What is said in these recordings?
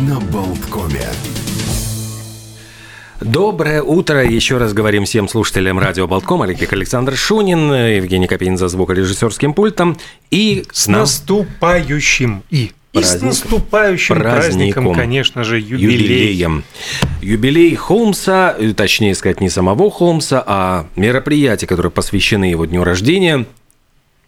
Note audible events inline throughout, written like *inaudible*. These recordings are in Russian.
на Болткоме. Доброе утро. Еще раз говорим всем слушателям радио Болтком. Олег Александр Шунин, Евгений Копейн за звукорежиссерским пультом. И с нам... наступающим и Праздник. И с наступающим праздником, праздником, конечно же, юбилей. юбилеем. Юбилей Холмса, точнее сказать, не самого Холмса, а мероприятия, которые посвящены его дню рождения.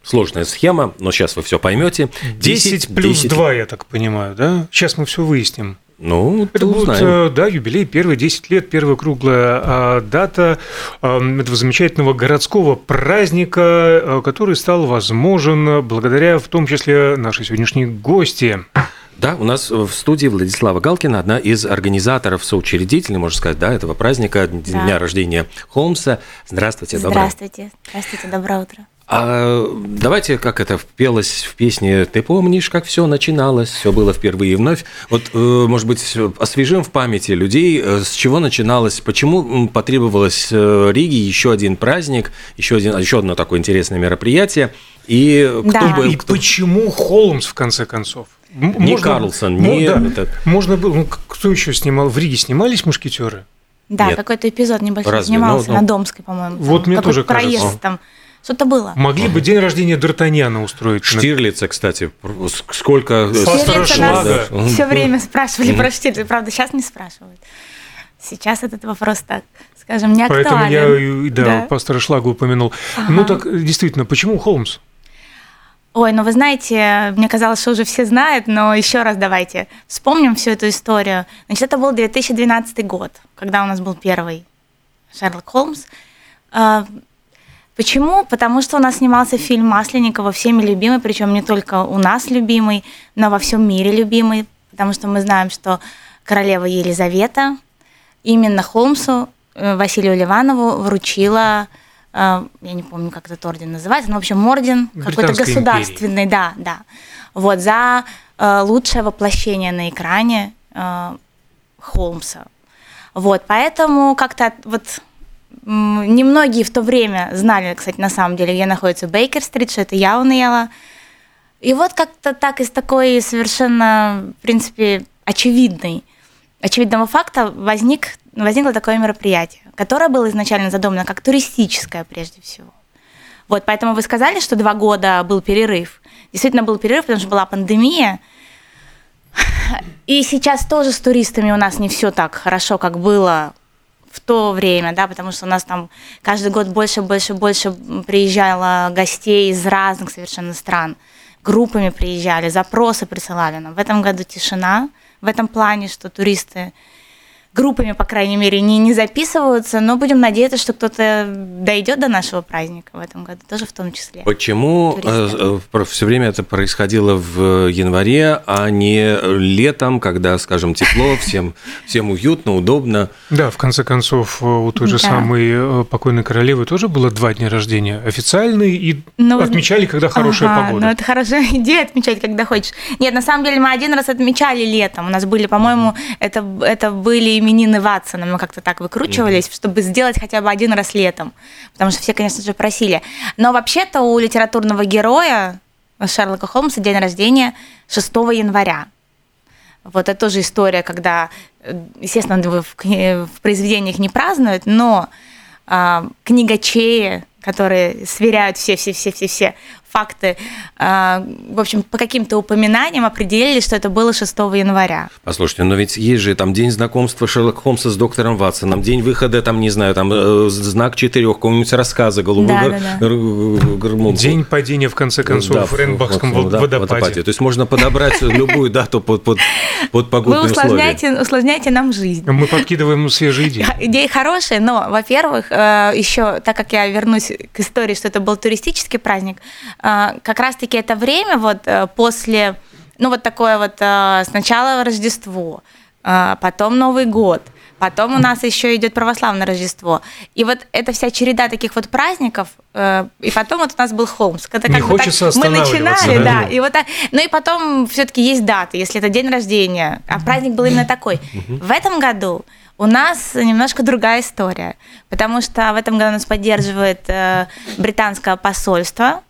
Сложная схема, но сейчас вы все поймете. 10, 10 плюс 10... 2, я так понимаю, да? Сейчас мы все выясним. Ну, это будет, узнаем. Э, да, юбилей, первые 10 лет, первая круглая а, дата а, этого замечательного городского праздника, а, который стал возможен благодаря в том числе нашей сегодняшней гости. Да, у нас в студии Владислава Галкина, одна из организаторов, соучредителей, можно сказать, да, этого праздника, да. дня рождения Холмса. Здравствуйте, доброе. Здравствуйте, здравствуйте, доброе утро. А давайте, как это пелось в песне «Ты помнишь, как все начиналось, все было впервые и вновь». Вот, э, может быть, освежим в памяти людей, э, с чего начиналось, почему потребовалось э, Риге еще один праздник, еще, один, еще одно такое интересное мероприятие, и кто да. бы... И кто... почему Холмс, в конце концов? Не можно, Карлсон, не... Да, этот... Можно было... Ну, кто еще снимал? В Риге снимались «Мушкетеры»? Да, какой-то эпизод небольшой Разве? снимался ну, ну... на Домской, по-моему. Вот мне тоже проезд кажется. там что-то было. Могли бы день рождения Д'Артаньяна устроить. Штирлица, кстати. Сколько... Штирлица нас все время спрашивали про Штирлица. Правда, сейчас не спрашивают. Сейчас этот вопрос так, скажем, не актуален. Поэтому я да, да. пастора Шлагу упомянул. Ага. Ну так, действительно, почему Холмс? Ой, ну вы знаете, мне казалось, что уже все знают, но еще раз давайте вспомним всю эту историю. Значит, это был 2012 год, когда у нас был первый Шерлок Холмс. Почему? Потому что у нас снимался фильм Масленникова, всеми любимый, причем не только у нас любимый, но во всем мире любимый, потому что мы знаем, что королева Елизавета именно Холмсу, э, Василию Ливанову, вручила, э, я не помню, как этот орден называется, но, в общем, орден какой-то государственный, империи. да, да, вот, за э, лучшее воплощение на экране Холмса. Вот, поэтому как-то вот Немногие в то время знали, кстати, на самом деле, где находится Бейкер-стрит, что это я уныла. И вот как-то так из такой совершенно, в принципе, очевидной, очевидного факта возник, возникло такое мероприятие, которое было изначально задумано как туристическое прежде всего. Вот, поэтому вы сказали, что два года был перерыв. Действительно был перерыв, потому что была пандемия. И сейчас тоже с туристами у нас не все так хорошо, как было в то время, да, потому что у нас там каждый год больше, больше, больше приезжало гостей из разных совершенно стран, группами приезжали, запросы присылали нам. В этом году тишина в этом плане, что туристы группами, по крайней мере, не, не записываются, но будем надеяться, что кто-то дойдет до нашего праздника в этом году, тоже в том числе. Почему э, э, все время это происходило в январе, а не летом, когда, скажем, тепло, *laughs* всем, всем уютно, удобно? Да, в конце концов, у той же да. самой э, покойной королевы тоже было два дня рождения, официальный, и ну, отмечали, когда хорошая ага, погода. Ну, это хорошая *laughs* идея отмечать, когда хочешь. Нет, на самом деле мы один раз отмечали летом, у нас были, по-моему, это, это были именины Ватсона, мы как-то так выкручивались, mm-hmm. чтобы сделать хотя бы один раз летом, потому что все, конечно же, просили. Но вообще-то у литературного героя Шерлока Холмса день рождения 6 января. Вот это тоже история, когда, естественно, в, в произведениях не празднуют, но э, книгачеи, которые сверяют все-все-все-все-все факты, а, в общем, по каким-то упоминаниям определили, что это было 6 января. Послушайте, но ведь есть же там день знакомства Шерлока Холмса с доктором Ватсоном, день выхода, там, не знаю, там э, знак четырех, какого-нибудь рассказа, голубой да, гор... да, да. День падения, в конце концов, да, в Ренбахском да, водопаде. водопаде. То есть можно подобрать любую дату под, под, под погодные Вы усложняете, условия. усложняете нам жизнь. Мы подкидываем свежие идеи. *laughs* Идеи хорошие, но, во-первых, э, еще, так как я вернусь к истории, что это был туристический праздник, как раз-таки это время вот э, после, ну вот такое вот э, сначала Рождество, э, потом Новый год, потом у нас еще идет православное Рождество. И вот эта вся череда таких вот праздников, и потом вот у нас был Холмс. Это Не хочется так, Мы начинали, да, да, и вот так, ну и потом все-таки есть даты, если это день рождения, а праздник был именно такой. В этом году у нас немножко другая история, потому что в этом году нас поддерживает британское посольство,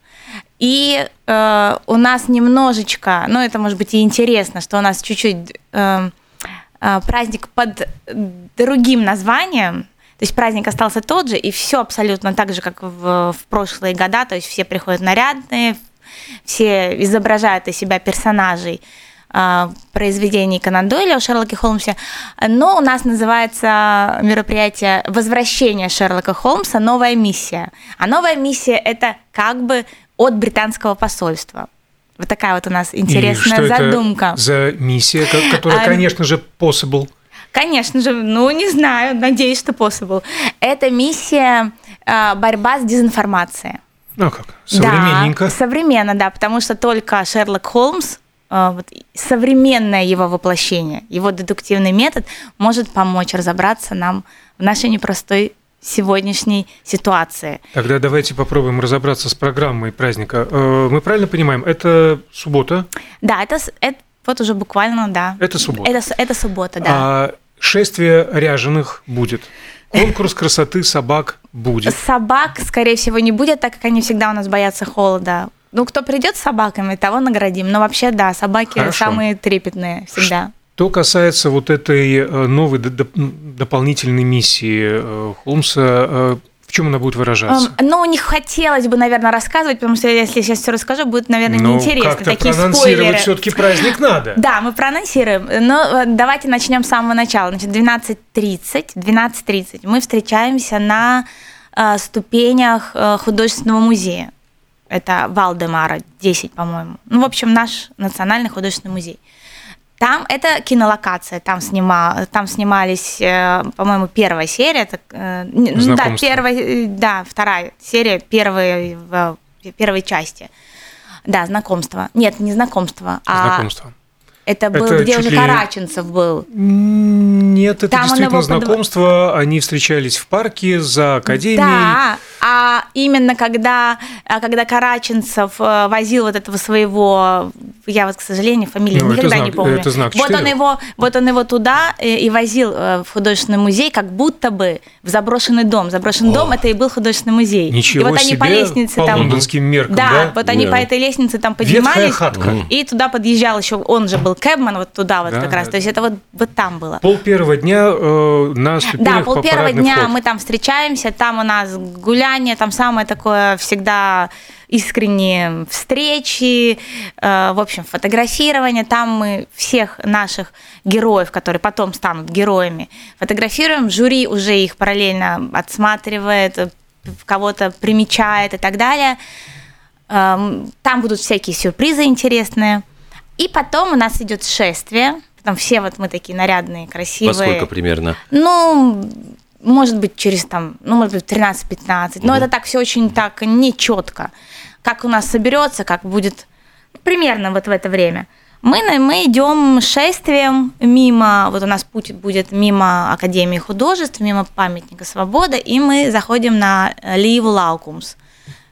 и э, у нас немножечко, ну это может быть и интересно, что у нас чуть-чуть э, праздник под другим названием, то есть праздник остался тот же, и все абсолютно так же, как в, в прошлые года. То есть все приходят нарядные, все изображают из себя персонажей а, произведений Конан Дойля о Шерлоке Холмсе, но у нас называется мероприятие «Возвращение Шерлока Холмса. Новая миссия». А новая миссия – это как бы от британского посольства. Вот такая вот у нас интересная И что задумка. Это за миссия, которая, а, конечно же, possible. Конечно же, ну не знаю, надеюсь, что possible. Это миссия а, борьба с дезинформацией. Ну как, современненько. Да, современно, да, потому что только Шерлок Холмс а, вот, современное его воплощение, его дедуктивный метод может помочь разобраться нам в нашей непростой сегодняшней ситуации. Тогда давайте попробуем разобраться с программой праздника. Э, мы правильно понимаем, это суббота? Да, это, это вот уже буквально, да. Это суббота. Это, это суббота, да. А шествие ряженых будет? Конкурс красоты собак будет? Собак, скорее всего, не будет, так как они всегда у нас боятся холода. Ну, кто придет с собаками, того наградим. Но вообще, да, собаки Хорошо. самые трепетные всегда. Что касается вот этой э, новой дополнительной миссии э, Холмса, э, в чем она будет выражаться? Um, ну, не хотелось бы, наверное, рассказывать, потому что если я сейчас все расскажу, будет, наверное, ну, неинтересно. Как-то Такие проанонсировать все-таки праздник надо. Да, мы проанонсируем. Но давайте начнем с самого начала. Значит, 12.30, 12.30 мы встречаемся на э, ступенях э, художественного музея. Это Валдемара, 10, по-моему. Ну, в общем, наш национальный художественный музей. Там это кинолокация, там, снима, там снимались, э, по-моему, первая серия. Это, э, ну да, первая, э, да, вторая серия первой, первой части. Да, знакомство. Нет, не знакомство, а знакомство. Это был, это где уже ли... Караченцев был. Нет, это Там действительно знакомство. Под... Они встречались в парке за академией. Да, а именно когда, а когда Караченцев э, возил вот этого своего, я вот, к сожалению, фамилию ну, никогда знак, не помню. Это знак вот он его, вот он его туда э, и возил э, в художественный музей, как будто бы в заброшенный дом. Заброшенный О, дом это и был художественный музей. Ничего и вот себе, они по лестнице по там. лондонским меркам, да, да? вот они да. по этой лестнице там поднимались. хатка. И туда подъезжал еще, он же был Кэбман вот туда вот да, как раз. То есть это вот, вот там было. Пол первого дня э, на ступенях Да, пол первого дня вход. мы там встречаемся, там у нас гуляние, там самое такое всегда искренние встречи, э, в общем, фотографирование. Там мы всех наших героев, которые потом станут героями, фотографируем. Жюри уже их параллельно отсматривает, кого-то примечает и так далее. Эм, там будут всякие сюрпризы интересные. И потом у нас идет шествие. Там все вот мы такие нарядные, красивые. Во сколько примерно? Ну, может быть, через там, ну, может быть, 13-15. Но это так все очень так нечетко. Как у нас соберется, как будет примерно вот в это время. Мы, мы идем шествием мимо, вот у нас путь будет мимо Академии художеств, мимо памятника свободы, и мы заходим на Ливу Лаукумс.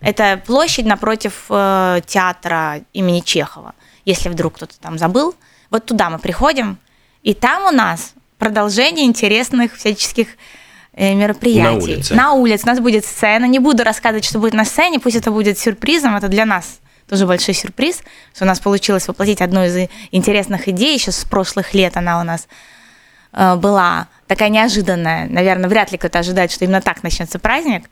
Это площадь напротив э, театра имени Чехова если вдруг кто-то там забыл. Вот туда мы приходим, и там у нас продолжение интересных всяческих э, мероприятий. На улице. На улице. У нас будет сцена. Не буду рассказывать, что будет на сцене, пусть это будет сюрпризом. Это для нас тоже большой сюрприз, что у нас получилось воплотить одну из интересных идей еще с прошлых лет. Она у нас э, была такая неожиданная. Наверное, вряд ли кто-то ожидает, что именно так начнется праздник.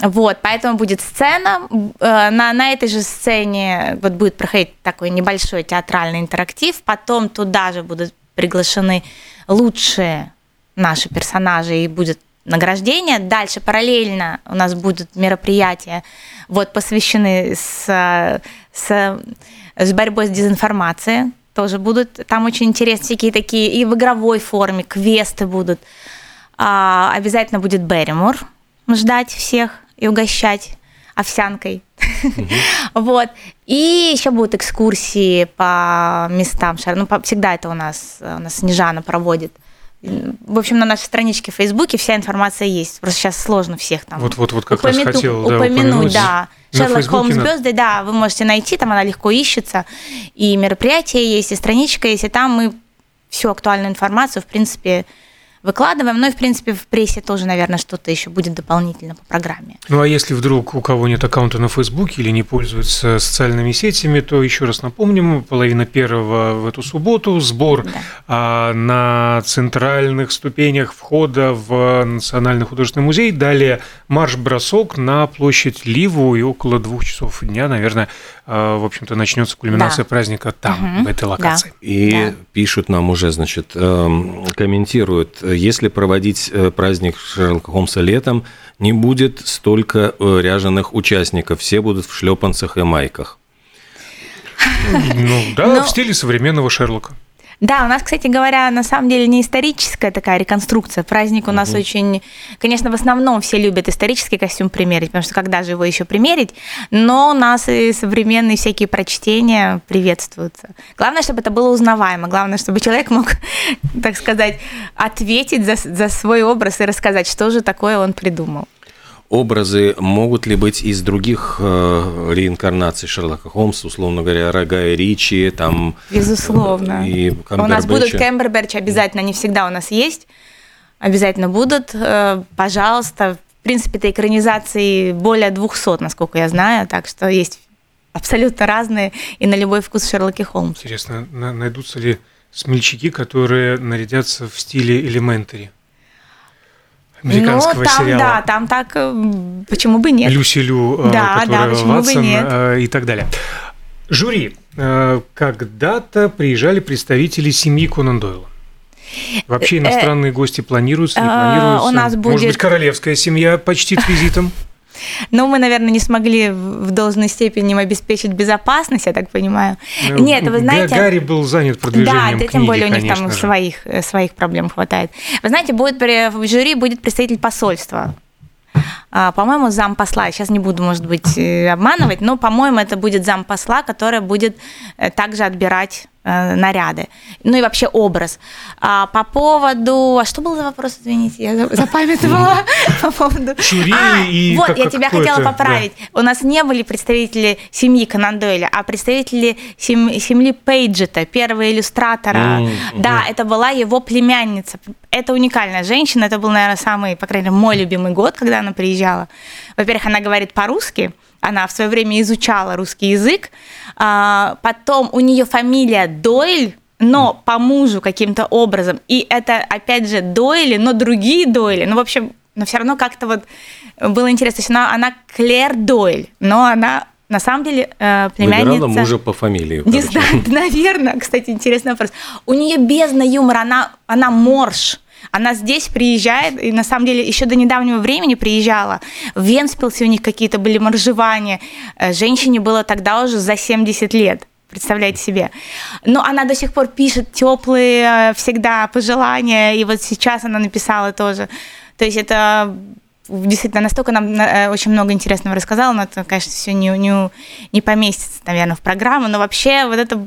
Вот, поэтому будет сцена. Э, на, на этой же сцене вот будет проходить такой небольшой театральный интерактив. Потом туда же будут приглашены лучшие наши персонажи и будет награждение. Дальше параллельно у нас будут мероприятия, вот посвящены с, с, с борьбой с дезинформацией. Тоже будут там очень интересные всякие такие и в игровой форме, квесты будут. А, обязательно будет Берримор ждать всех и угощать овсянкой. *laughs* Вот. И еще будут экскурсии по местам. Ну, всегда это у нас, у нас Снежана проводит. В общем, на нашей страничке в Фейсбуке вся информация есть. Просто сейчас сложно всех там вот, вот, вот как упомяну, раз хотел, да, упомянуть. упомянуть да. Шерлок Холмс звезды, да, вы можете найти, там она легко ищется. И мероприятие есть, и страничка есть, и там мы всю актуальную информацию, в принципе, выкладываем. Ну и, в принципе, в прессе тоже, наверное, что-то еще будет дополнительно по программе. Ну а если вдруг у кого нет аккаунта на Фейсбуке или не пользуется социальными сетями, то еще раз напомним, половина первого в эту субботу, сбор да. а, на центральных ступенях входа в Национальный художественный музей, далее марш-бросок на площадь Ливу и около двух часов дня, наверное, а, в общем-то, начнется кульминация да. праздника там, угу. в этой локации. Да. И да. пишут нам уже, значит, эм, комментируют, если проводить э, праздник Шерлока Холмса летом, не будет столько э, ряженых участников, все будут в шлепанцах и майках. Ну да, Но... в стиле современного Шерлока. Да, у нас, кстати говоря, на самом деле не историческая такая реконструкция. Праздник у нас угу. очень... Конечно, в основном все любят исторический костюм примерить, потому что когда же его еще примерить? Но у нас и современные всякие прочтения приветствуются. Главное, чтобы это было узнаваемо. Главное, чтобы человек мог, *laughs* так сказать, ответить за, за свой образ и рассказать, что же такое он придумал образы могут ли быть из других э, реинкарнаций Шерлока Холмса, условно говоря, Рога и Ричи, там... Безусловно. И у нас будут Кемберберч, обязательно, они всегда у нас есть, обязательно будут, э, пожалуйста. В принципе, это экранизации более 200, насколько я знаю, так что есть абсолютно разные и на любой вкус Шерлоки Холмс. Интересно, найдутся ли смельчаки, которые нарядятся в стиле Элементари? Американского ну, там, сериала. Да, там так, э, почему бы нет. Люси Лю, э, да, да, почему Ватсон бы нет. Э, и так далее. Жюри. Когда-то приезжали представители семьи Конан Дойла. Вообще иностранные гости планируются, не планируются? У нас будет... Может быть, королевская семья почтит визитом? Но мы, наверное, не смогли в должной степени им обеспечить безопасность, я так понимаю. Ну, Нет, вы знаете... Гарри был занят продвижением Да, тем более у них там своих, э, своих проблем хватает. Вы знаете, будет в жюри будет представитель посольства по-моему, зам посла. Сейчас не буду, может быть, э, обманывать, но, по-моему, это будет зам посла, который будет э, также отбирать э, наряды. Ну и вообще образ. А, по поводу... А что был за вопрос, извините, я запамятовала *laughs* по поводу... Жюри а, и Вот, я тебя хотела поправить. У нас не были представители семьи Конан Дойля, а представители семьи Пейджета, первого иллюстратора. Да, это была его племянница. Это уникальная женщина. Это был, наверное, самый, по крайней мере, мой любимый год, когда она приезжала приезжала. Во-первых, она говорит по-русски, она в свое время изучала русский язык. А, потом у нее фамилия Дойль, но по мужу каким-то образом. И это, опять же, Дойли, но другие Дойли. Ну, в общем, но все равно как-то вот было интересно. То есть она, она Клэр Дойль, но она на самом деле э, племянница... Выбирала мужа по фамилии. Не знаю, *laughs* наверное. Кстати, интересный вопрос. У нее бездна юмора, она, она морж. Она здесь приезжает, и на самом деле еще до недавнего времени приезжала. В Венспилсе у них какие-то были моржевания. Э, женщине было тогда уже за 70 лет. Представляете себе. Но она до сих пор пишет теплые э, всегда пожелания, и вот сейчас она написала тоже. То есть это действительно настолько нам э, очень много интересного рассказала, но это, конечно, все не, не, не поместится, наверное, в программу, но вообще вот это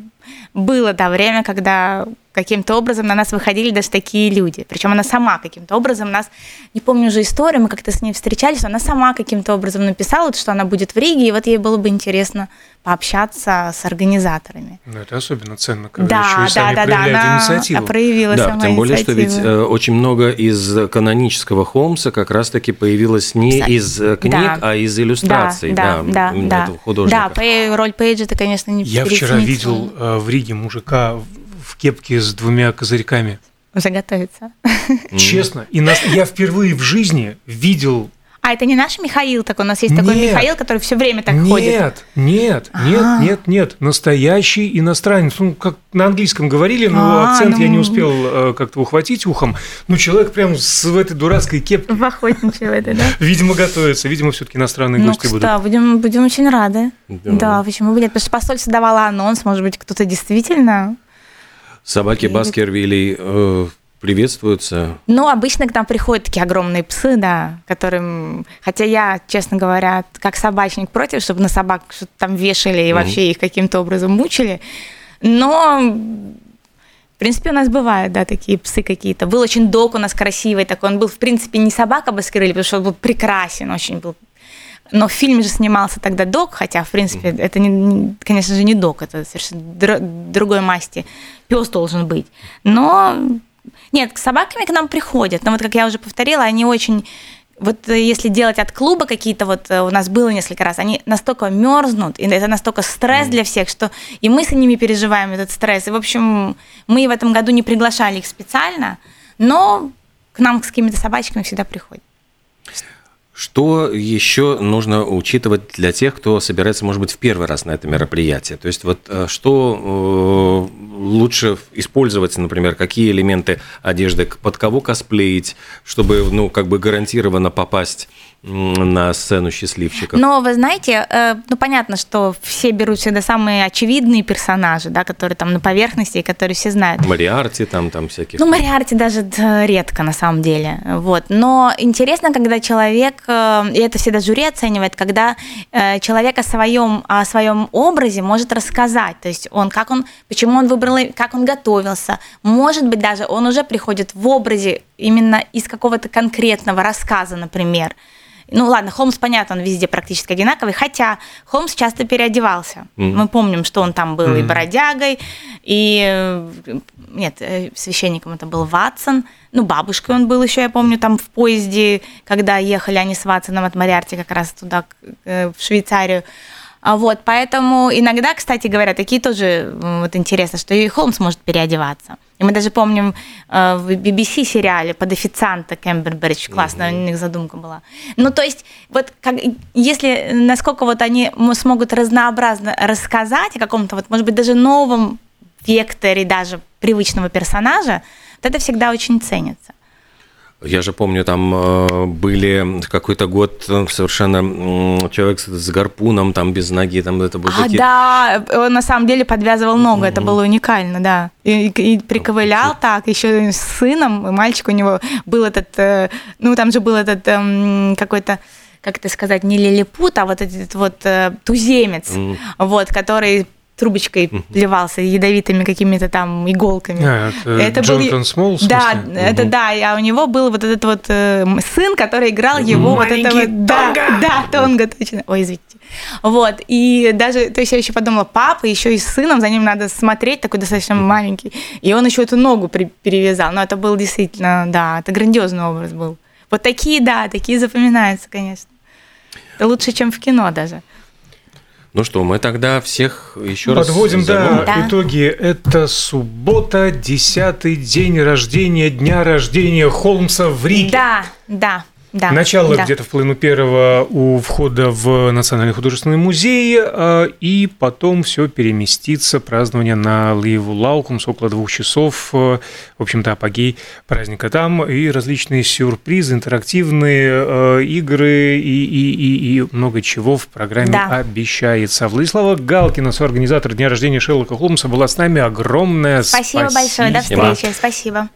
было, да, время, когда каким-то образом на нас выходили даже такие люди. Причем она сама каким-то образом нас, не помню уже историю, мы как-то с ней встречались, она сама каким-то образом написала, что она будет в Риге, и вот ей было бы интересно пообщаться с организаторами. Ну, это особенно ценно, когда да, еще и сами да, да, она инициативу. проявила да, тем более, инициативу. что ведь э, очень много из канонического Холмса как раз-таки появилось не Кстати, из э, книг, да. а из иллюстраций да, да, да, да, этого художника. Да, роль Пейджа это, конечно, не Я вчера видел э, в Риге мужика в кепке с двумя козырьками. Заготовиться. *laughs* Честно, и нас, я впервые в жизни видел а это не наш Михаил так У нас есть такой нет, Михаил, который все время так нет, ходит. Нет, нет, нет, нет, нет. Настоящий иностранец. Ну, как на английском говорили, но А-а-а, акцент ну... я не успел э, как-то ухватить ухом. Ну, человек прям с в этой дурацкой кепке. В охотничьей в этой, да? *laughs* Видимо, готовится. Видимо, все-таки иностранные ну, гости будут. Да, будем, будем очень рады. Да. да, почему бы нет? Потому что посольство давало анонс, может быть, кто-то действительно Собаки Баскервилей э, приветствуются. Ну, обычно к нам приходят такие огромные псы, да, которым... Хотя я, честно говоря, как собачник против, чтобы на собак что-то там вешали и mm-hmm. вообще их каким-то образом мучили. Но в принципе, у нас бывают, да, такие псы какие-то. Был очень дог у нас красивый такой. Он был, в принципе, не собака Баскервилли, потому что он был прекрасен, очень был но в фильме же снимался тогда док, хотя, в принципе, mm-hmm. это, не, конечно же, не док, это совершенно другой масти. Пес должен быть. Но Нет, с собаками к нам приходят, но вот как я уже повторила, они очень вот э, если делать от клуба какие-то, вот э, у нас было несколько раз, они настолько мерзнут, и это настолько стресс для всех, что и мы с ними переживаем этот стресс. И, в общем, мы в этом году не приглашали их специально, но к нам с какими-то собачками всегда приходят. Что еще нужно учитывать для тех, кто собирается, может быть, в первый раз на это мероприятие? То есть вот э, что э, лучше использовать, например, какие элементы одежды, под кого косплеить, чтобы, ну, как бы гарантированно попасть на сцену счастливчиков. Но вы знаете, э, ну понятно, что все берут всегда самые очевидные персонажи, да, которые там на поверхности, и которые все знают. Мариарти там, там всяких. Ну, Мариарти даже редко на самом деле. Вот. Но интересно, когда человек, э, и это всегда жюри оценивает, когда э, человек о своем, о своем образе может рассказать. То есть он, как он, почему он выбрал, как он готовился. Может быть, даже он уже приходит в образе именно из какого-то конкретного рассказа, например. Ну ладно, Холмс, понятно, он везде практически одинаковый, хотя Холмс часто переодевался. Mm-hmm. Мы помним, что он там был mm-hmm. и бродягой, и э, нет, э, священником это был Ватсон. Ну, бабушкой он был еще, я помню, там в поезде, когда ехали они с Ватсоном от Мариарти как раз туда, э, в Швейцарию. А вот, поэтому иногда, кстати говоря, такие тоже вот интересно, что и Холмс может переодеваться. И мы даже помним э, в BBC сериале под официанта Кембербридж, классная mm-hmm. у них задумка была. Ну, то есть, вот как, если, насколько вот они смогут разнообразно рассказать о каком-то, вот, может быть, даже новом векторе даже привычного персонажа, вот это всегда очень ценится. Я же помню, там э, были какой-то год э, совершенно человек с гарпуном, там без ноги, там это был. А, такие... да, он на самом деле подвязывал ногу, mm-hmm. это было уникально, да. И, и приковылял так, еще с сыном, и мальчик у него был этот, э, ну там же был этот эм, какой-то как это сказать, не лилипут, а вот этот вот туземец, mm. вот, который трубочкой плевался ядовитыми какими-то там иголками. А, это, это Джонатан был... Смол, Да, угу. это да, а у него был вот этот вот э, сын, который играл его Маленький вот это вот... Да, да, Тонга, точно. Ой, извините. Вот, и даже, то есть я еще подумала, папа еще и с сыном, за ним надо смотреть, такой достаточно маленький, и он еще эту ногу при, перевязал, но это был действительно, да, это грандиозный образ был. Вот такие, да, такие запоминаются, конечно. Это лучше, чем в кино даже. Ну что, мы тогда всех еще Подводим, раз Подводим, да, итоги. Это суббота, десятый день рождения, дня рождения Холмса в Риге. Да, да. Да, Начало да. где-то в половину первого у входа в Национальный художественный музей, а, и потом все переместится, празднование на Ливу Лаукумс около двух часов, в общем-то, апогей праздника там, и различные сюрпризы, интерактивные а, игры и, и, и, и много чего в программе да. обещается. Владислава Галкина, соорганизатор Дня рождения Шерлока Холмса, была с нами. Огромное спасибо. Спасибо большое, до встречи, спасибо.